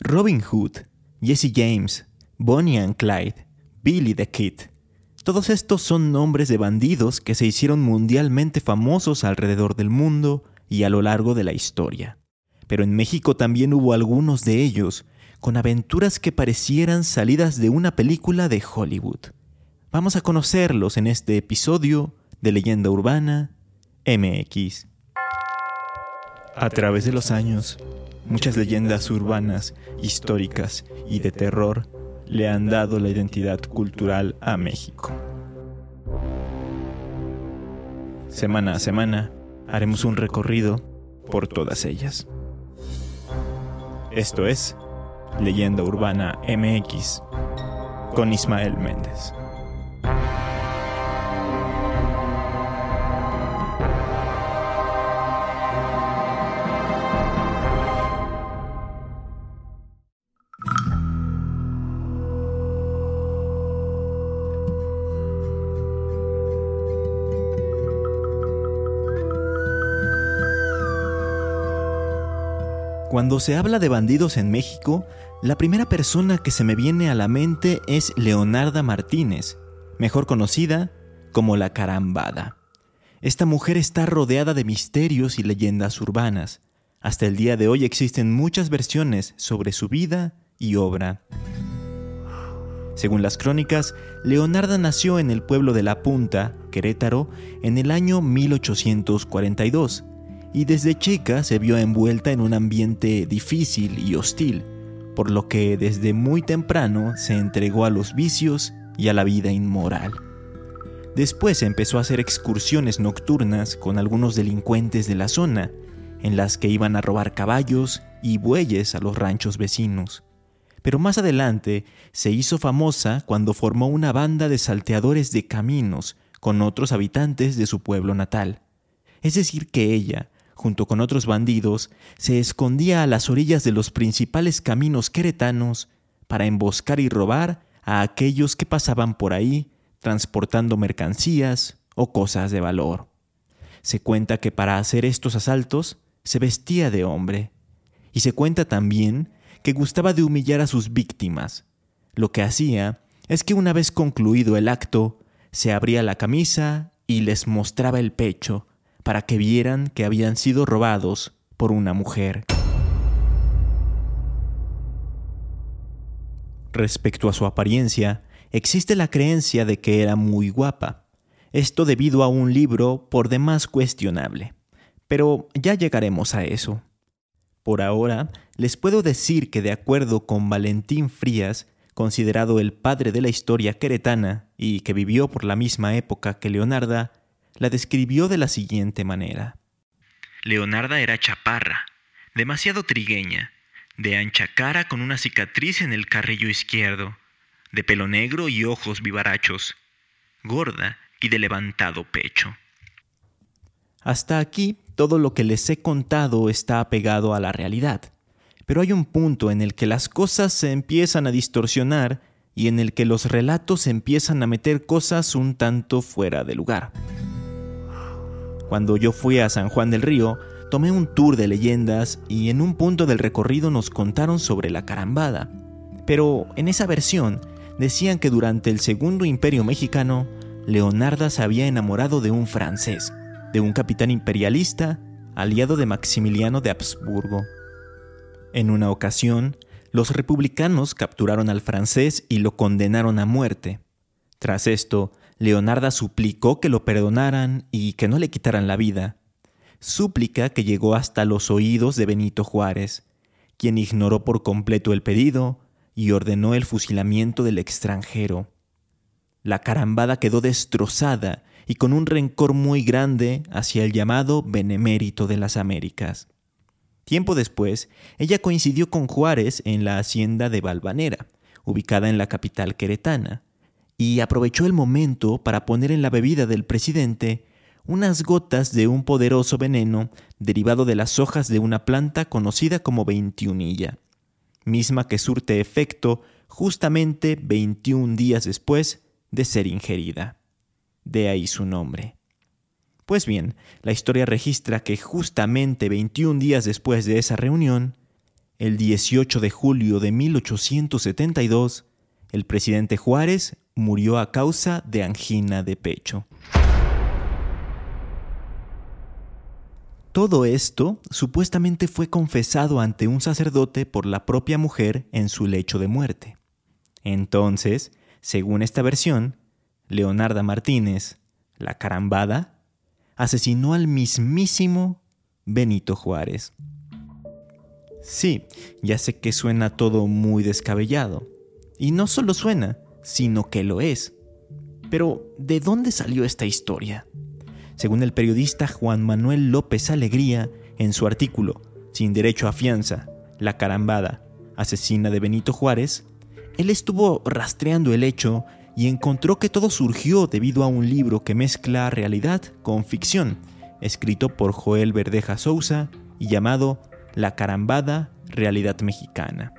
Robin Hood, Jesse James, Bonnie and Clyde, Billy the Kid. Todos estos son nombres de bandidos que se hicieron mundialmente famosos alrededor del mundo y a lo largo de la historia. Pero en México también hubo algunos de ellos con aventuras que parecieran salidas de una película de Hollywood. Vamos a conocerlos en este episodio de Leyenda Urbana MX. A través de los años, muchas leyendas urbanas, históricas y de terror le han dado la identidad cultural a México. Semana a semana haremos un recorrido por todas ellas. Esto es Leyenda Urbana MX con Ismael Méndez. Cuando se habla de bandidos en México, la primera persona que se me viene a la mente es Leonarda Martínez, mejor conocida como la Carambada. Esta mujer está rodeada de misterios y leyendas urbanas. Hasta el día de hoy existen muchas versiones sobre su vida y obra. Según las crónicas, Leonarda nació en el pueblo de La Punta, Querétaro, en el año 1842 y desde chica se vio envuelta en un ambiente difícil y hostil, por lo que desde muy temprano se entregó a los vicios y a la vida inmoral. Después empezó a hacer excursiones nocturnas con algunos delincuentes de la zona, en las que iban a robar caballos y bueyes a los ranchos vecinos. Pero más adelante se hizo famosa cuando formó una banda de salteadores de caminos con otros habitantes de su pueblo natal. Es decir, que ella, junto con otros bandidos, se escondía a las orillas de los principales caminos queretanos para emboscar y robar a aquellos que pasaban por ahí transportando mercancías o cosas de valor. Se cuenta que para hacer estos asaltos se vestía de hombre, y se cuenta también que gustaba de humillar a sus víctimas. Lo que hacía es que una vez concluido el acto, se abría la camisa y les mostraba el pecho, para que vieran que habían sido robados por una mujer. Respecto a su apariencia, existe la creencia de que era muy guapa, esto debido a un libro por demás cuestionable. Pero ya llegaremos a eso. Por ahora, les puedo decir que de acuerdo con Valentín Frías, considerado el padre de la historia queretana y que vivió por la misma época que Leonarda, la describió de la siguiente manera. Leonarda era chaparra, demasiado trigueña, de ancha cara con una cicatriz en el carrillo izquierdo, de pelo negro y ojos vivarachos, gorda y de levantado pecho. Hasta aquí todo lo que les he contado está apegado a la realidad, pero hay un punto en el que las cosas se empiezan a distorsionar y en el que los relatos empiezan a meter cosas un tanto fuera de lugar. Cuando yo fui a San Juan del Río, tomé un tour de leyendas y en un punto del recorrido nos contaron sobre la carambada. Pero en esa versión decían que durante el Segundo Imperio Mexicano, Leonarda se había enamorado de un francés, de un capitán imperialista, aliado de Maximiliano de Habsburgo. En una ocasión, los republicanos capturaron al francés y lo condenaron a muerte. Tras esto, Leonarda suplicó que lo perdonaran y que no le quitaran la vida. Súplica que llegó hasta los oídos de Benito Juárez, quien ignoró por completo el pedido y ordenó el fusilamiento del extranjero. La carambada quedó destrozada y con un rencor muy grande hacia el llamado Benemérito de las Américas. Tiempo después, ella coincidió con Juárez en la hacienda de Valvanera, ubicada en la capital queretana y aprovechó el momento para poner en la bebida del presidente unas gotas de un poderoso veneno derivado de las hojas de una planta conocida como veintiunilla, misma que surte efecto justamente 21 días después de ser ingerida. De ahí su nombre. Pues bien, la historia registra que justamente 21 días después de esa reunión, el 18 de julio de 1872, el presidente Juárez murió a causa de angina de pecho. Todo esto supuestamente fue confesado ante un sacerdote por la propia mujer en su lecho de muerte. Entonces, según esta versión, Leonarda Martínez, la carambada, asesinó al mismísimo Benito Juárez. Sí, ya sé que suena todo muy descabellado. Y no solo suena, sino que lo es. Pero, ¿de dónde salió esta historia? Según el periodista Juan Manuel López Alegría, en su artículo Sin derecho a fianza, la carambada, asesina de Benito Juárez, él estuvo rastreando el hecho y encontró que todo surgió debido a un libro que mezcla realidad con ficción, escrito por Joel Verdeja Sousa y llamado La carambada, realidad mexicana.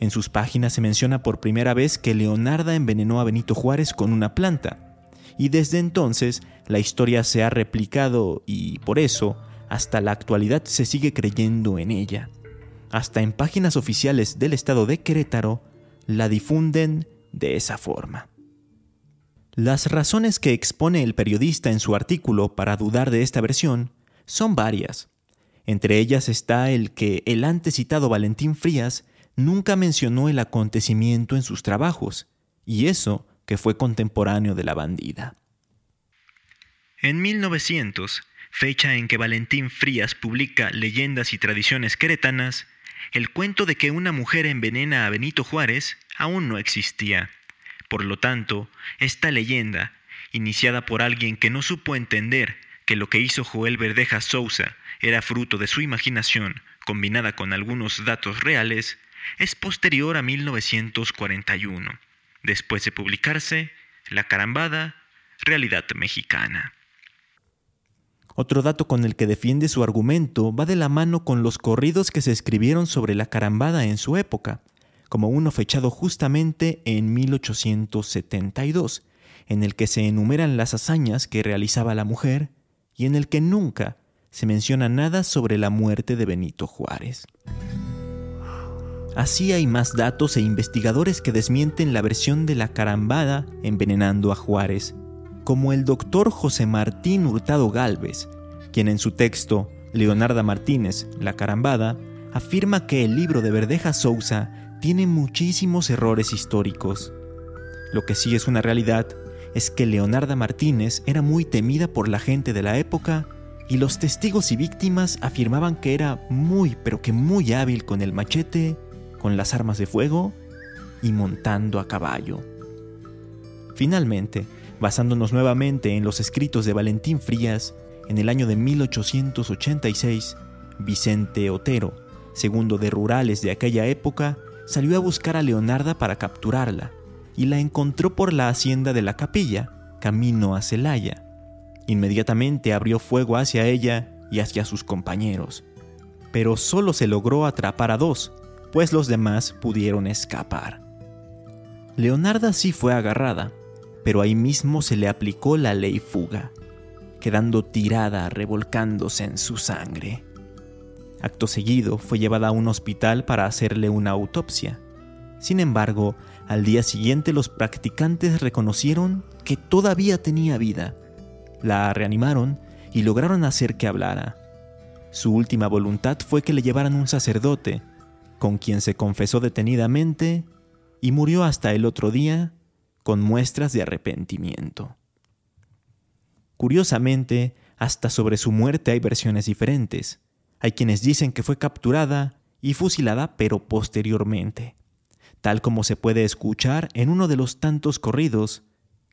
En sus páginas se menciona por primera vez que Leonarda envenenó a Benito Juárez con una planta, y desde entonces la historia se ha replicado y por eso hasta la actualidad se sigue creyendo en ella. Hasta en páginas oficiales del estado de Querétaro la difunden de esa forma. Las razones que expone el periodista en su artículo para dudar de esta versión son varias. Entre ellas está el que el antes citado Valentín Frías nunca mencionó el acontecimiento en sus trabajos, y eso que fue contemporáneo de la bandida. En 1900, fecha en que Valentín Frías publica Leyendas y Tradiciones Queretanas, el cuento de que una mujer envenena a Benito Juárez aún no existía. Por lo tanto, esta leyenda, iniciada por alguien que no supo entender que lo que hizo Joel Verdeja Sousa era fruto de su imaginación combinada con algunos datos reales, es posterior a 1941 después de publicarse La Carambada, Realidad Mexicana. Otro dato con el que defiende su argumento va de la mano con los corridos que se escribieron sobre la carambada en su época, como uno fechado justamente en 1872, en el que se enumeran las hazañas que realizaba la mujer y en el que nunca se menciona nada sobre la muerte de Benito Juárez. Así hay más datos e investigadores que desmienten la versión de la carambada envenenando a Juárez, como el doctor José Martín Hurtado Galvez, quien en su texto Leonarda Martínez, La carambada, afirma que el libro de Verdeja Sousa tiene muchísimos errores históricos. Lo que sí es una realidad es que Leonarda Martínez era muy temida por la gente de la época y los testigos y víctimas afirmaban que era muy pero que muy hábil con el machete con las armas de fuego y montando a caballo. Finalmente, basándonos nuevamente en los escritos de Valentín Frías, en el año de 1886, Vicente Otero, segundo de rurales de aquella época, salió a buscar a Leonarda para capturarla y la encontró por la hacienda de la capilla, camino a Celaya. Inmediatamente abrió fuego hacia ella y hacia sus compañeros, pero solo se logró atrapar a dos, pues los demás pudieron escapar. Leonarda sí fue agarrada, pero ahí mismo se le aplicó la ley fuga, quedando tirada revolcándose en su sangre. Acto seguido fue llevada a un hospital para hacerle una autopsia. Sin embargo, al día siguiente los practicantes reconocieron que todavía tenía vida. La reanimaron y lograron hacer que hablara. Su última voluntad fue que le llevaran un sacerdote, con quien se confesó detenidamente y murió hasta el otro día con muestras de arrepentimiento. Curiosamente, hasta sobre su muerte hay versiones diferentes. Hay quienes dicen que fue capturada y fusilada pero posteriormente, tal como se puede escuchar en uno de los tantos corridos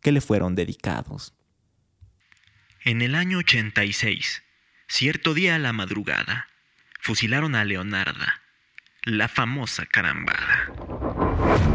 que le fueron dedicados. En el año 86, cierto día a la madrugada, fusilaron a Leonarda, la famosa carambada.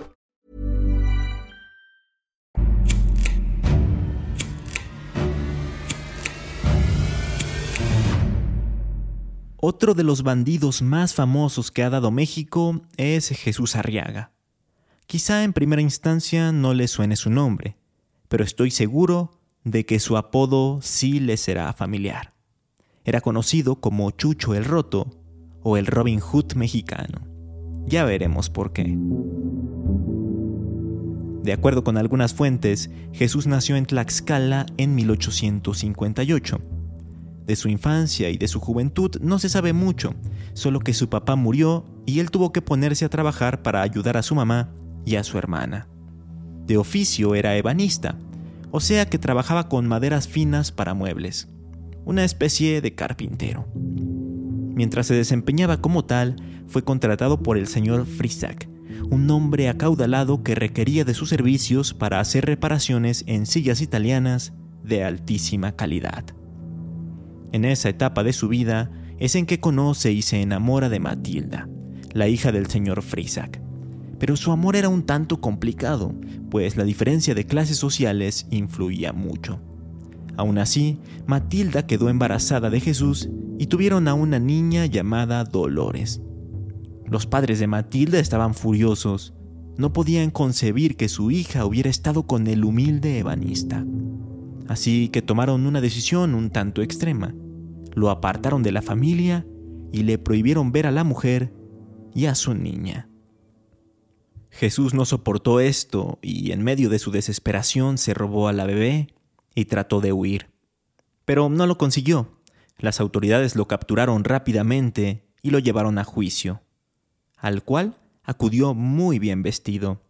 Otro de los bandidos más famosos que ha dado México es Jesús Arriaga. Quizá en primera instancia no le suene su nombre, pero estoy seguro de que su apodo sí le será familiar. Era conocido como Chucho el Roto o el Robin Hood mexicano. Ya veremos por qué. De acuerdo con algunas fuentes, Jesús nació en Tlaxcala en 1858. De su infancia y de su juventud no se sabe mucho, solo que su papá murió y él tuvo que ponerse a trabajar para ayudar a su mamá y a su hermana. De oficio era ebanista, o sea que trabajaba con maderas finas para muebles, una especie de carpintero. Mientras se desempeñaba como tal, fue contratado por el señor Frisak, un hombre acaudalado que requería de sus servicios para hacer reparaciones en sillas italianas de altísima calidad. En esa etapa de su vida es en que conoce y se enamora de Matilda, la hija del señor Frisak. Pero su amor era un tanto complicado, pues la diferencia de clases sociales influía mucho. Aún así, Matilda quedó embarazada de Jesús y tuvieron a una niña llamada Dolores. Los padres de Matilda estaban furiosos. No podían concebir que su hija hubiera estado con el humilde ebanista. Así que tomaron una decisión un tanto extrema. Lo apartaron de la familia y le prohibieron ver a la mujer y a su niña. Jesús no soportó esto y en medio de su desesperación se robó a la bebé y trató de huir. Pero no lo consiguió. Las autoridades lo capturaron rápidamente y lo llevaron a juicio, al cual acudió muy bien vestido.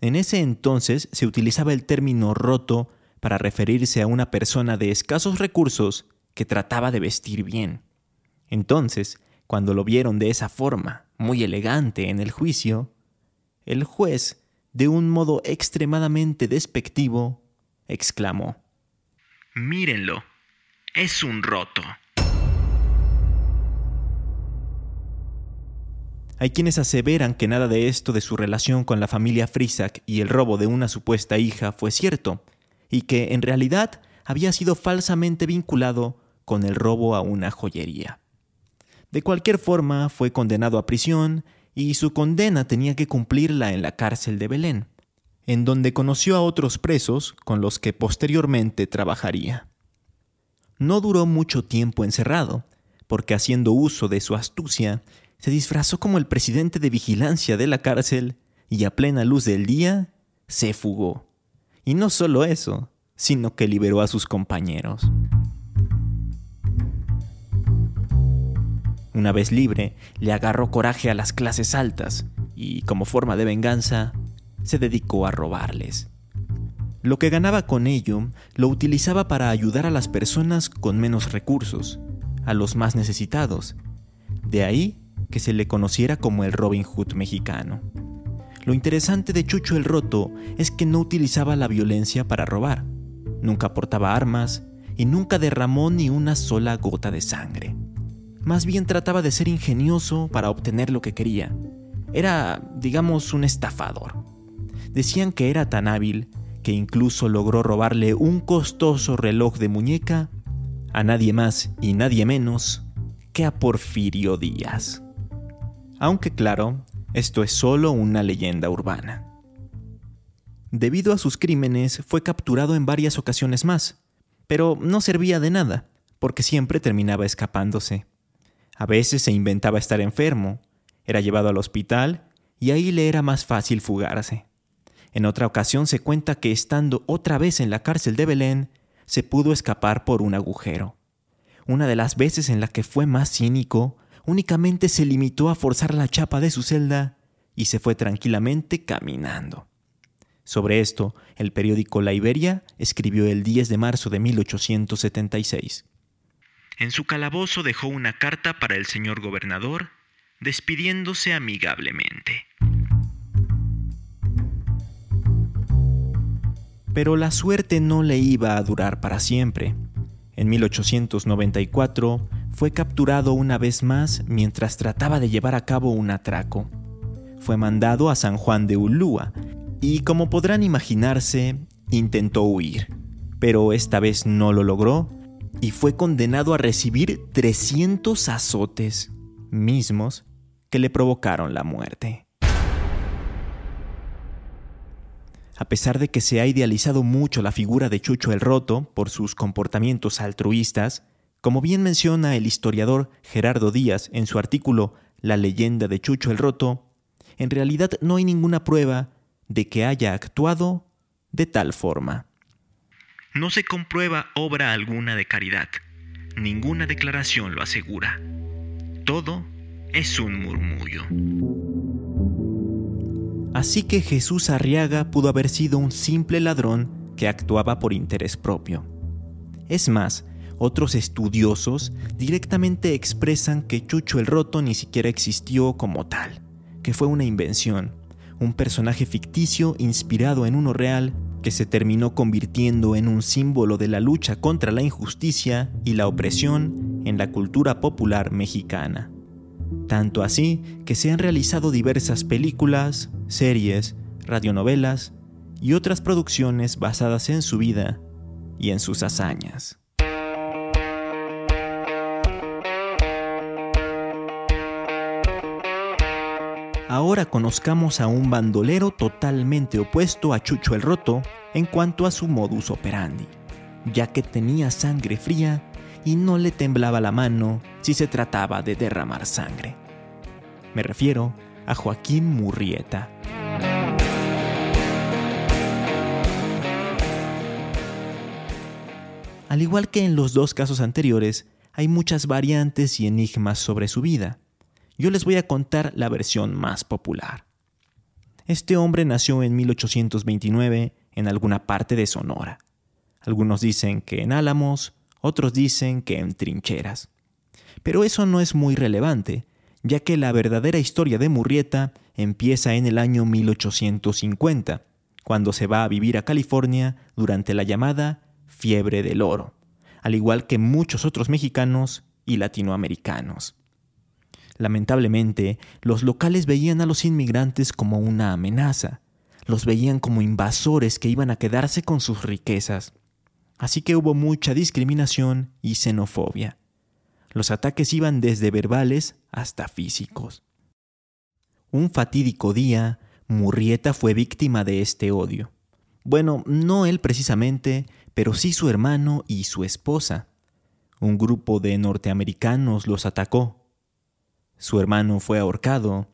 En ese entonces se utilizaba el término roto para referirse a una persona de escasos recursos que trataba de vestir bien. Entonces, cuando lo vieron de esa forma, muy elegante en el juicio, el juez, de un modo extremadamente despectivo, exclamó, Mírenlo, es un roto. Hay quienes aseveran que nada de esto de su relación con la familia Frisak y el robo de una supuesta hija fue cierto, y que en realidad había sido falsamente vinculado con el robo a una joyería. De cualquier forma, fue condenado a prisión y su condena tenía que cumplirla en la cárcel de Belén, en donde conoció a otros presos con los que posteriormente trabajaría. No duró mucho tiempo encerrado, porque haciendo uso de su astucia, se disfrazó como el presidente de vigilancia de la cárcel y a plena luz del día se fugó. Y no solo eso, sino que liberó a sus compañeros. Una vez libre, le agarró coraje a las clases altas y, como forma de venganza, se dedicó a robarles. Lo que ganaba con ello lo utilizaba para ayudar a las personas con menos recursos, a los más necesitados. De ahí que se le conociera como el Robin Hood mexicano. Lo interesante de Chucho el Roto es que no utilizaba la violencia para robar. Nunca portaba armas y nunca derramó ni una sola gota de sangre. Más bien trataba de ser ingenioso para obtener lo que quería. Era, digamos, un estafador. Decían que era tan hábil que incluso logró robarle un costoso reloj de muñeca a nadie más y nadie menos que a Porfirio Díaz. Aunque claro, esto es solo una leyenda urbana. Debido a sus crímenes fue capturado en varias ocasiones más, pero no servía de nada, porque siempre terminaba escapándose. A veces se inventaba estar enfermo, era llevado al hospital y ahí le era más fácil fugarse. En otra ocasión se cuenta que estando otra vez en la cárcel de Belén, se pudo escapar por un agujero. Una de las veces en la que fue más cínico únicamente se limitó a forzar la chapa de su celda y se fue tranquilamente caminando. Sobre esto, el periódico La Iberia escribió el 10 de marzo de 1876. En su calabozo dejó una carta para el señor gobernador, despidiéndose amigablemente. Pero la suerte no le iba a durar para siempre. En 1894 fue capturado una vez más mientras trataba de llevar a cabo un atraco. Fue mandado a San Juan de Ulúa y como podrán imaginarse, intentó huir, pero esta vez no lo logró y fue condenado a recibir 300 azotes, mismos que le provocaron la muerte. A pesar de que se ha idealizado mucho la figura de Chucho el Roto por sus comportamientos altruistas, como bien menciona el historiador Gerardo Díaz en su artículo La leyenda de Chucho el Roto, en realidad no hay ninguna prueba de que haya actuado de tal forma. No se comprueba obra alguna de caridad. Ninguna declaración lo asegura. Todo es un murmullo. Así que Jesús Arriaga pudo haber sido un simple ladrón que actuaba por interés propio. Es más, otros estudiosos directamente expresan que Chucho el Roto ni siquiera existió como tal, que fue una invención, un personaje ficticio inspirado en uno real que se terminó convirtiendo en un símbolo de la lucha contra la injusticia y la opresión en la cultura popular mexicana. Tanto así que se han realizado diversas películas, series, radionovelas y otras producciones basadas en su vida y en sus hazañas. Ahora conozcamos a un bandolero totalmente opuesto a Chucho el Roto en cuanto a su modus operandi, ya que tenía sangre fría y no le temblaba la mano si se trataba de derramar sangre. Me refiero a Joaquín Murrieta. Al igual que en los dos casos anteriores, hay muchas variantes y enigmas sobre su vida yo les voy a contar la versión más popular. Este hombre nació en 1829 en alguna parte de Sonora. Algunos dicen que en Álamos, otros dicen que en trincheras. Pero eso no es muy relevante, ya que la verdadera historia de Murrieta empieza en el año 1850, cuando se va a vivir a California durante la llamada fiebre del oro, al igual que muchos otros mexicanos y latinoamericanos. Lamentablemente, los locales veían a los inmigrantes como una amenaza, los veían como invasores que iban a quedarse con sus riquezas. Así que hubo mucha discriminación y xenofobia. Los ataques iban desde verbales hasta físicos. Un fatídico día, Murrieta fue víctima de este odio. Bueno, no él precisamente, pero sí su hermano y su esposa. Un grupo de norteamericanos los atacó su hermano fue ahorcado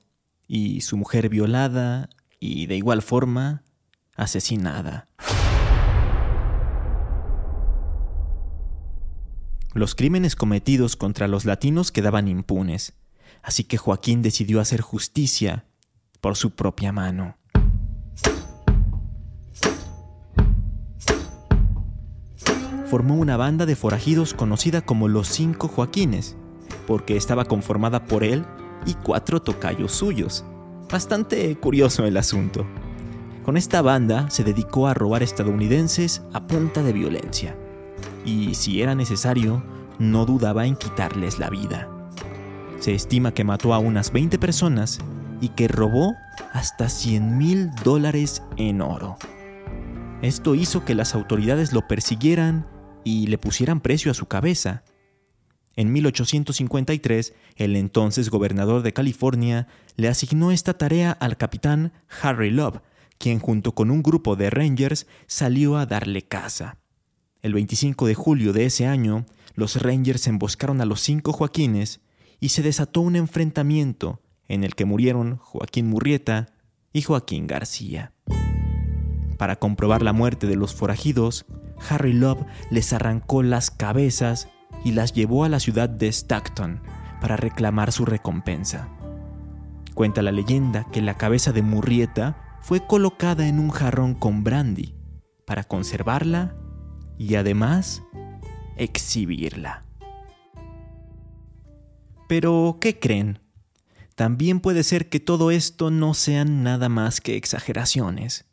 y su mujer violada y de igual forma asesinada. Los crímenes cometidos contra los latinos quedaban impunes, así que Joaquín decidió hacer justicia por su propia mano. Formó una banda de forajidos conocida como los Cinco Joaquines, porque estaba conformada por él y cuatro tocayos suyos. Bastante curioso el asunto. Con esta banda se dedicó a robar estadounidenses a punta de violencia. Y si era necesario, no dudaba en quitarles la vida. Se estima que mató a unas 20 personas y que robó hasta 100 mil dólares en oro. Esto hizo que las autoridades lo persiguieran y le pusieran precio a su cabeza. En 1853, el entonces gobernador de California le asignó esta tarea al capitán Harry Love, quien junto con un grupo de rangers salió a darle caza. El 25 de julio de ese año, los rangers emboscaron a los cinco Joaquines y se desató un enfrentamiento en el que murieron Joaquín Murrieta y Joaquín García. Para comprobar la muerte de los forajidos, Harry Love les arrancó las cabezas y las llevó a la ciudad de Stockton para reclamar su recompensa. Cuenta la leyenda que la cabeza de Murrieta fue colocada en un jarrón con brandy para conservarla y además exhibirla. Pero, ¿qué creen? También puede ser que todo esto no sean nada más que exageraciones.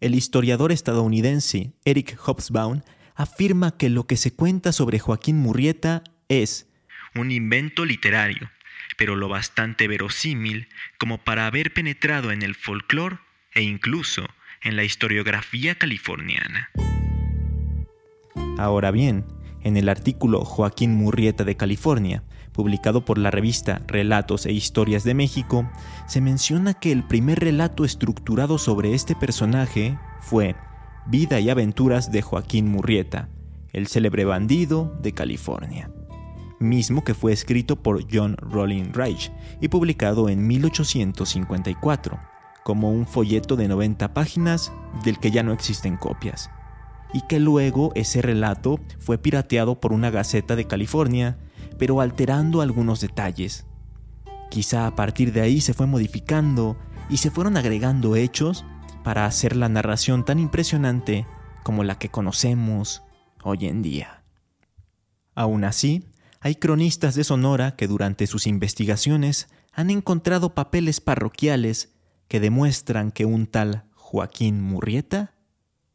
El historiador estadounidense Eric Hobsbawm afirma que lo que se cuenta sobre Joaquín Murrieta es un invento literario, pero lo bastante verosímil como para haber penetrado en el folclore e incluso en la historiografía californiana. Ahora bien, en el artículo Joaquín Murrieta de California, publicado por la revista Relatos e Historias de México, se menciona que el primer relato estructurado sobre este personaje fue Vida y aventuras de Joaquín Murrieta, el célebre bandido de California, mismo que fue escrito por John Rolling Reich y publicado en 1854, como un folleto de 90 páginas del que ya no existen copias, y que luego ese relato fue pirateado por una gaceta de California pero alterando algunos detalles. Quizá a partir de ahí se fue modificando y se fueron agregando hechos para hacer la narración tan impresionante como la que conocemos hoy en día. Aún así, hay cronistas de Sonora que durante sus investigaciones han encontrado papeles parroquiales que demuestran que un tal Joaquín Murrieta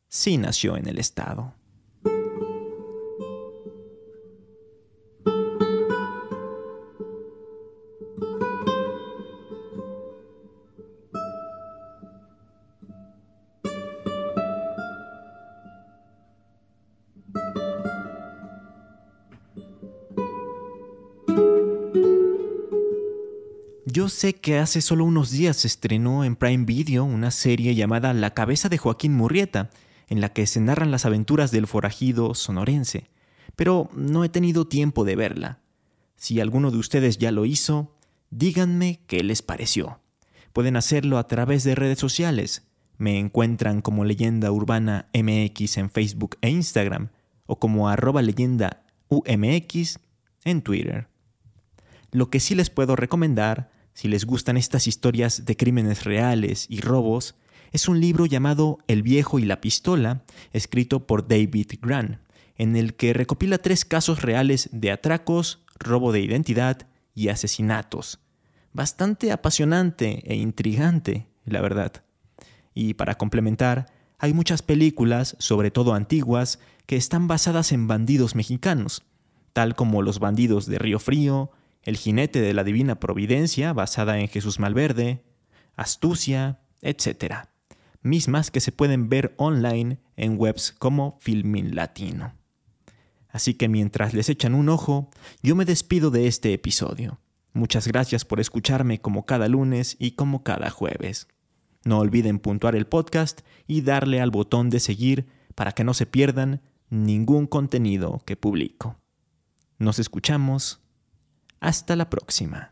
sí nació en el estado. Yo sé que hace solo unos días se estrenó en Prime Video una serie llamada La cabeza de Joaquín Murrieta, en la que se narran las aventuras del forajido sonorense, pero no he tenido tiempo de verla. Si alguno de ustedes ya lo hizo, díganme qué les pareció. Pueden hacerlo a través de redes sociales. Me encuentran como Leyenda Urbana MX en Facebook e Instagram, o como arroba leyenda UMX en Twitter. Lo que sí les puedo recomendar si les gustan estas historias de crímenes reales y robos, es un libro llamado El viejo y la pistola, escrito por David Grant, en el que recopila tres casos reales de atracos, robo de identidad y asesinatos. Bastante apasionante e intrigante, la verdad. Y para complementar, hay muchas películas, sobre todo antiguas, que están basadas en bandidos mexicanos, tal como Los bandidos de Río Frío, el jinete de la Divina Providencia, basada en Jesús Malverde, Astucia, etc. Mismas que se pueden ver online en webs como Filmin Latino. Así que mientras les echan un ojo, yo me despido de este episodio. Muchas gracias por escucharme como cada lunes y como cada jueves. No olviden puntuar el podcast y darle al botón de seguir para que no se pierdan ningún contenido que publico. Nos escuchamos hasta la próxima.